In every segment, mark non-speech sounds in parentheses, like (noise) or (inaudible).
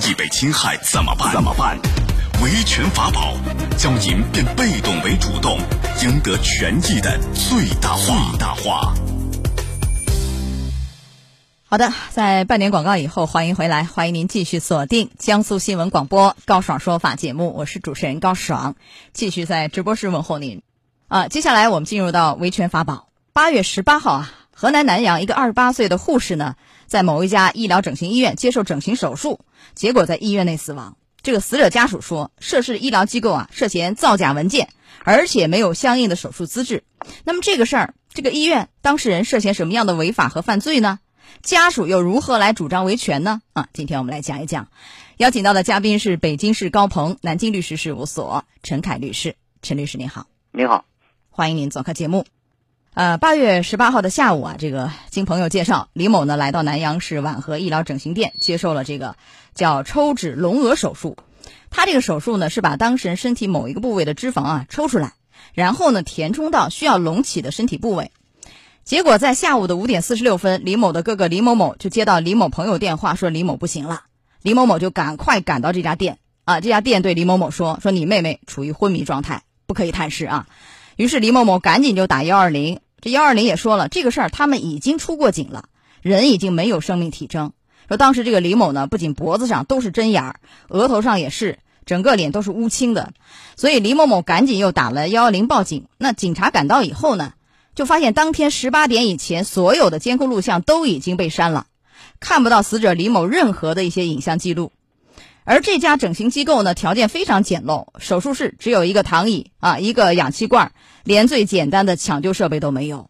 益被侵害怎么办？怎么办？维权法宝，将您变被动为主动，赢得权益的最大化。最大化。好的，在半点广告以后，欢迎回来，欢迎您继续锁定江苏新闻广播高爽说法节目，我是主持人高爽，继续在直播室问候您。啊，接下来我们进入到维权法宝。八月十八号啊，河南南阳一个二十八岁的护士呢，在某一家医疗整形医院接受整形手术，结果在医院内死亡。这个死者家属说，涉事医疗机构啊涉嫌造假文件，而且没有相应的手术资质。那么这个事儿，这个医院当事人涉嫌什么样的违法和犯罪呢？家属又如何来主张维权呢？啊，今天我们来讲一讲。邀请到的嘉宾是北京市高鹏南京律师事务所陈凯律师。陈律师您好，您好，欢迎您做客节目。呃，八月十八号的下午啊，这个经朋友介绍，李某呢来到南阳市婉和医疗整形店，接受了这个叫抽脂隆额手术。他这个手术呢，是把当事人身体某一个部位的脂肪啊抽出来，然后呢填充到需要隆起的身体部位。结果在下午的五点四十六分，李某的哥哥李某某就接到李某朋友电话，说李某不行了。李某某就赶快赶到这家店啊，这家店对李某某说：“说你妹妹处于昏迷状态，不可以探视啊。”于是李某某赶紧就打幺二零。这幺二零也说了，这个事儿他们已经出过警了，人已经没有生命体征。说当时这个李某呢，不仅脖子上都是针眼儿，额头上也是，整个脸都是乌青的。所以李某某赶紧又打了幺幺零报警。那警察赶到以后呢，就发现当天十八点以前所有的监控录像都已经被删了，看不到死者李某任何的一些影像记录。而这家整形机构呢，条件非常简陋，手术室只有一个躺椅啊，一个氧气罐，连最简单的抢救设备都没有。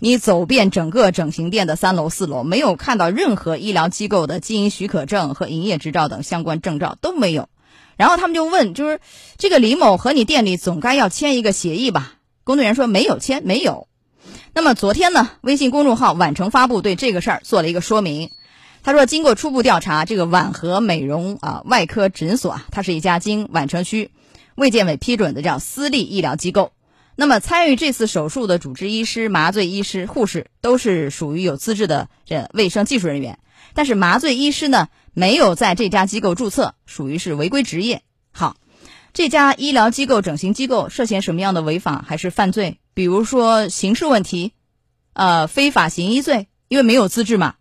你走遍整个整形店的三楼四楼，没有看到任何医疗机构的经营许可证和营业执照等相关证照都没有。然后他们就问，就是这个李某和你店里总该要签一个协议吧？工作人员说没有签，没有。那么昨天呢，微信公众号宛城发布对这个事儿做了一个说明。他说，经过初步调查，这个婉和美容啊外科诊所啊，它是一家经宛城区卫健委批准的叫私立医疗机构。那么参与这次手术的主治医师、麻醉医师、护士都是属于有资质的这卫生技术人员，但是麻醉医师呢没有在这家机构注册，属于是违规执业。好，这家医疗机构整形机构涉嫌什么样的违法还是犯罪？比如说刑事问题，呃，非法行医罪，因为没有资质嘛。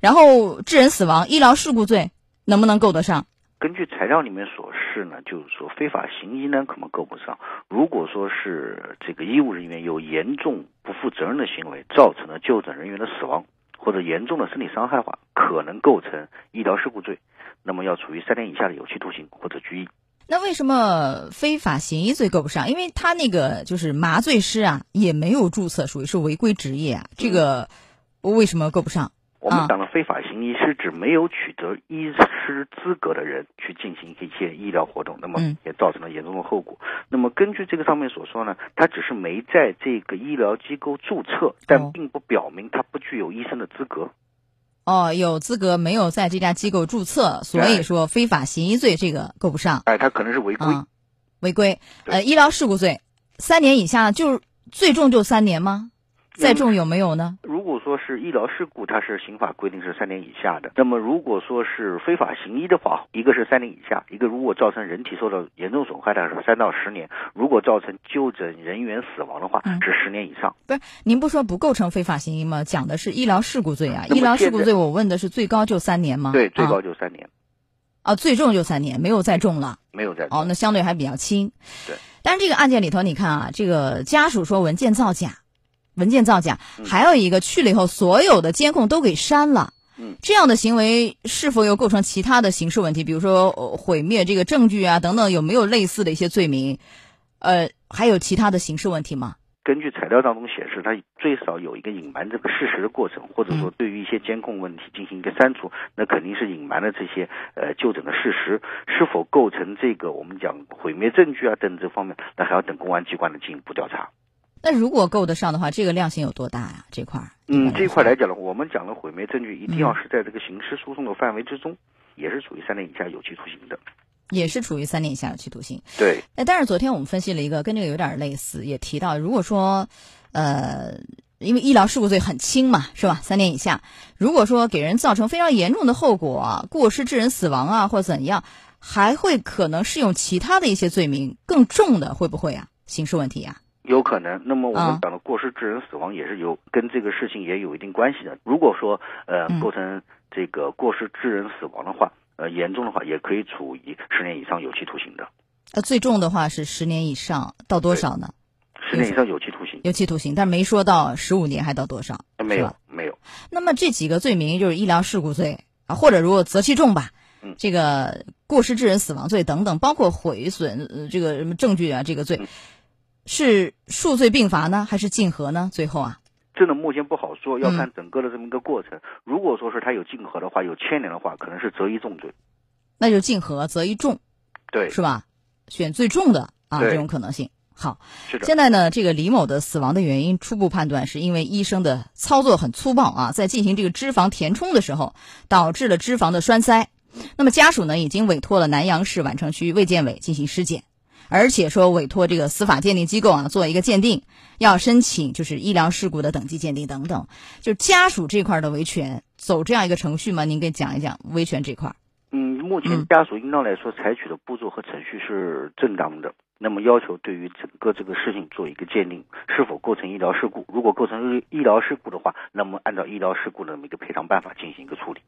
然后致人死亡、医疗事故罪能不能够得上？根据材料里面所示呢，就是说非法行医呢可能够不上。如果说是这个医务人员有严重不负责任的行为，造成了就诊人员的死亡或者严重的身体伤害的话，可能构成医疗事故罪，那么要处于三年以下的有期徒刑或者拘役。那为什么非法行医罪够不上？因为他那个就是麻醉师啊，也没有注册，属于是违规职业啊。这个为什么够不上？我们讲的非法行医是指没有取得医师资格的人去进行一些医疗活动，那么也造成了严重的后果。那么根据这个上面所说呢，他只是没在这个医疗机构注册，但并不表明他不具有医生的资格。哦，有资格没有在这家机构注册，所以说非法行医罪这个够不上。哎，他可能是违规。违规。呃，医疗事故罪，三年以下就是最重就三年吗？再重有没有呢？如果说是医疗事故，它是刑法规定是三年以下的。那么如果说是非法行医的话，一个是三年以下，一个如果造成人体受到严重损害的是三到十年。如果造成就诊人员死亡的话，是十年以上。不是，您不说不构成非法行医吗？讲的是医疗事故罪啊。医疗事故罪，我问的是最高就三年吗？对，最高就三年。啊，最重就三年，没有再重了。没有再重哦，那相对还比较轻。对。但是这个案件里头，你看啊，这个家属说文件造假。文件造假，还有一个去了以后，所有的监控都给删了。嗯，这样的行为是否又构成其他的刑事问题？比如说毁灭这个证据啊，等等，有没有类似的一些罪名？呃，还有其他的刑事问题吗？根据材料当中显示，他最少有一个隐瞒这个事实的过程，或者说对于一些监控问题进行一个删除，那肯定是隐瞒了这些呃就诊的事实。是否构成这个我们讲毁灭证据啊等这方面，那还要等公安机关的进一步调查。那如果够得上的话，这个量刑有多大呀？这块儿，嗯，这块来讲呢，我们讲的毁灭证据一定要是在这个刑事诉讼的范围之中，也是处于三年以下有期徒刑的，也是处于三年以下有期徒刑。对。哎，但是昨天我们分析了一个跟这个有点类似，也提到，如果说，呃，因为医疗事故罪很轻嘛，是吧？三年以下。如果说给人造成非常严重的后果，过失致人死亡啊，或怎样，还会可能适用其他的一些罪名，更重的会不会啊？刑事问题啊？有可能。那么我们讲的过失致人死亡也是有跟这个事情也有一定关系的。如果说呃构成这个过失致人死亡的话，呃严重的话也可以处以十年以上有期徒刑的。呃，最重的话是十年以上，到多少呢？十年以上有期徒刑，有期徒刑，但没说到十五年还到多少，没有没有。那么这几个罪名就是医疗事故罪啊，或者如果择其重吧，嗯，这个过失致人死亡罪等等，包括毁损呃这个什么证据啊，这个罪是数罪并罚呢，还是竞合呢？最后啊，这个目前不好说，要看整个的这么一个过程。如果说是他有竞合的话，有牵连的话，可能是择一重罪，那就竞合择一重，对，是吧？选最重的啊，这种可能性。好，是的。现在呢，这个李某的死亡的原因初步判断是因为医生的操作很粗暴啊，在进行这个脂肪填充的时候，导致了脂肪的栓塞。那么家属呢，已经委托了南阳市宛城区卫健委进行尸检，而且说委托这个司法鉴定机构啊做一个鉴定，要申请就是医疗事故的等级鉴定等等。就家属这块的维权走这样一个程序吗？您给讲一讲维权这块。嗯，目前家属应当来说采取的步骤和程序是正当的。那么要求对于整个这个事情做一个鉴定，是否构成医疗事故？如果构成医疗事故的话，那么按照医疗事故的那么一个赔偿办法进行一个处理。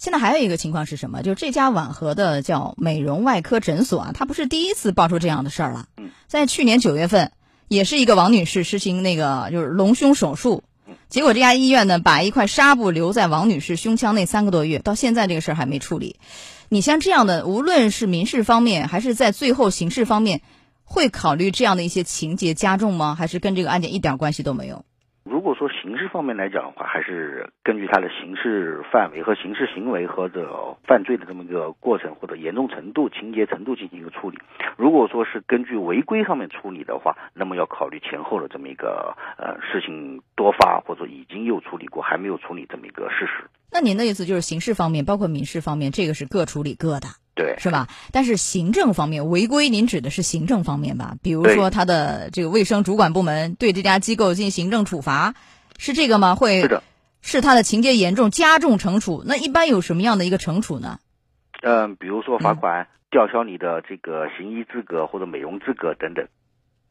现在还有一个情况是什么？就是这家婉和的叫美容外科诊所啊，它不是第一次爆出这样的事儿了。嗯，在去年九月份，也是一个王女士实行那个就是隆胸手术，结果这家医院呢把一块纱布留在王女士胸腔内三个多月，到现在这个事儿还没处理。你像这样的，无论是民事方面还是在最后刑事方面。会考虑这样的一些情节加重吗？还是跟这个案件一点关系都没有？如果说刑事方面来讲的话，还是根据他的刑事范围和刑事行为或者犯罪的这么一个过程或者严重程度、情节程度进行一个处理。如果说是根据违规上面处理的话，那么要考虑前后的这么一个呃事情多发或者已经又处理过还没有处理这么一个事实。那您的意思就是刑事方面包括民事方面，这个是各处理各的。对，是吧？但是行政方面违规，您指的是行政方面吧？比如说他的这个卫生主管部门对这家机构进行行政处罚，是这个吗？会是的，是他的情节严重，加重惩处。那一般有什么样的一个惩处呢？嗯，比如说罚款、吊销你的这个行医资格或者美容资格等等。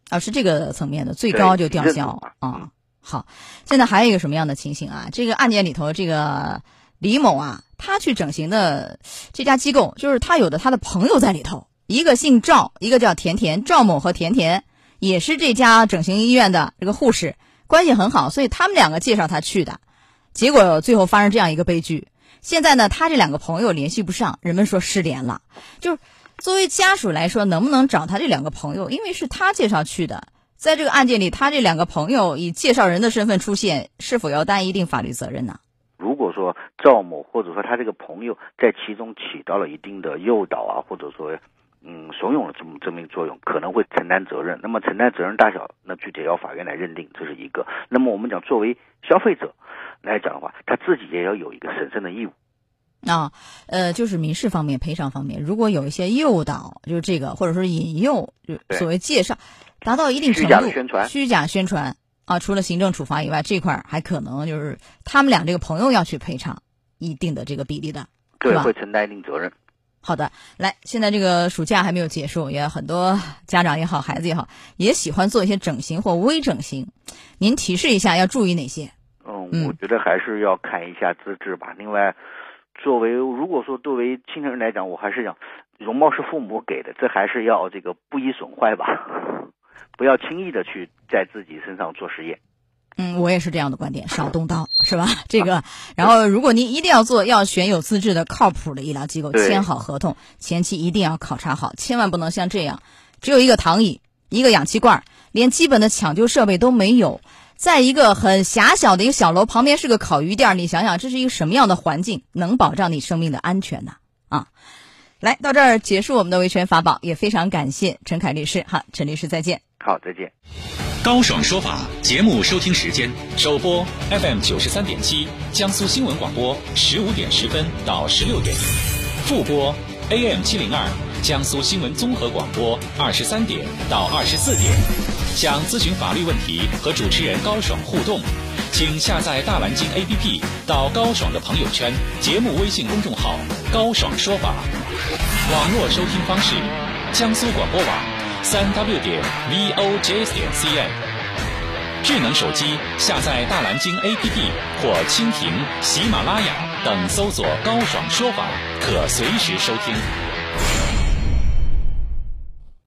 啊，是这个层面的，最高就吊销啊。好，现在还有一个什么样的情形啊？这个案件里头，这个李某啊。他去整形的这家机构，就是他有的他的朋友在里头，一个姓赵，一个叫甜甜，赵某和甜甜也是这家整形医院的这个护士，关系很好，所以他们两个介绍他去的，结果最后发生这样一个悲剧。现在呢，他这两个朋友联系不上，人们说失联了。就是作为家属来说，能不能找他这两个朋友？因为是他介绍去的，在这个案件里，他这两个朋友以介绍人的身份出现，是否要担一定法律责任呢？如果说赵某或者说他这个朋友在其中起到了一定的诱导啊，或者说嗯怂恿了这么这么一个作用，可能会承担责任。那么承担责任大小，那具体要法院来认定，这是一个。那么我们讲作为消费者来讲的话，他自己也要有一个审慎的义务。啊，呃，就是民事方面赔偿方面，如果有一些诱导，就是这个或者说引诱，就所谓介绍，达到一定程度，虚假宣传，虚假宣传。啊，除了行政处罚以外，这块还可能就是他们俩这个朋友要去赔偿一定的这个比例的，对，会承担一定责任。好的，来，现在这个暑假还没有结束，也很多家长也好，孩子也好，也喜欢做一些整形或微整形。您提示一下，要注意哪些？嗯，我觉得还是要看一下资质吧。另外，作为如果说作为青年人来讲，我还是想容貌是父母给的，这还是要这个不宜损坏吧。(laughs) 不要轻易的去在自己身上做实验。嗯，我也是这样的观点，少动刀 (laughs) 是吧？这个，然后如果您一定要做，要选有资质的、靠谱的医疗机构，签好合同，前期一定要考察好，千万不能像这样，只有一个躺椅、一个氧气罐，连基本的抢救设备都没有，在一个很狭小的一个小楼旁边是个烤鱼店，你想想这是一个什么样的环境，能保障你生命的安全呢？啊！来到这儿结束我们的维权法宝，也非常感谢陈凯律师。哈，陈律师再见。好，再见。高爽说法节目收听时间：首播 FM 九十三点七，江苏新闻广播十五点十分到十六点；复播 AM 七零二，江苏新闻综合广播二十三点到二十四点。想咨询法律问题和主持人高爽互动，请下载大蓝鲸 APP，到高爽的朋友圈、节目微信公众号“高爽说法”。网络收听方式：江苏广播网，三 W 点 v o j 点 CN。智能手机下载大蓝鲸 APP 或蜻蜓、喜马拉雅等，搜索“高爽说法”，可随时收听。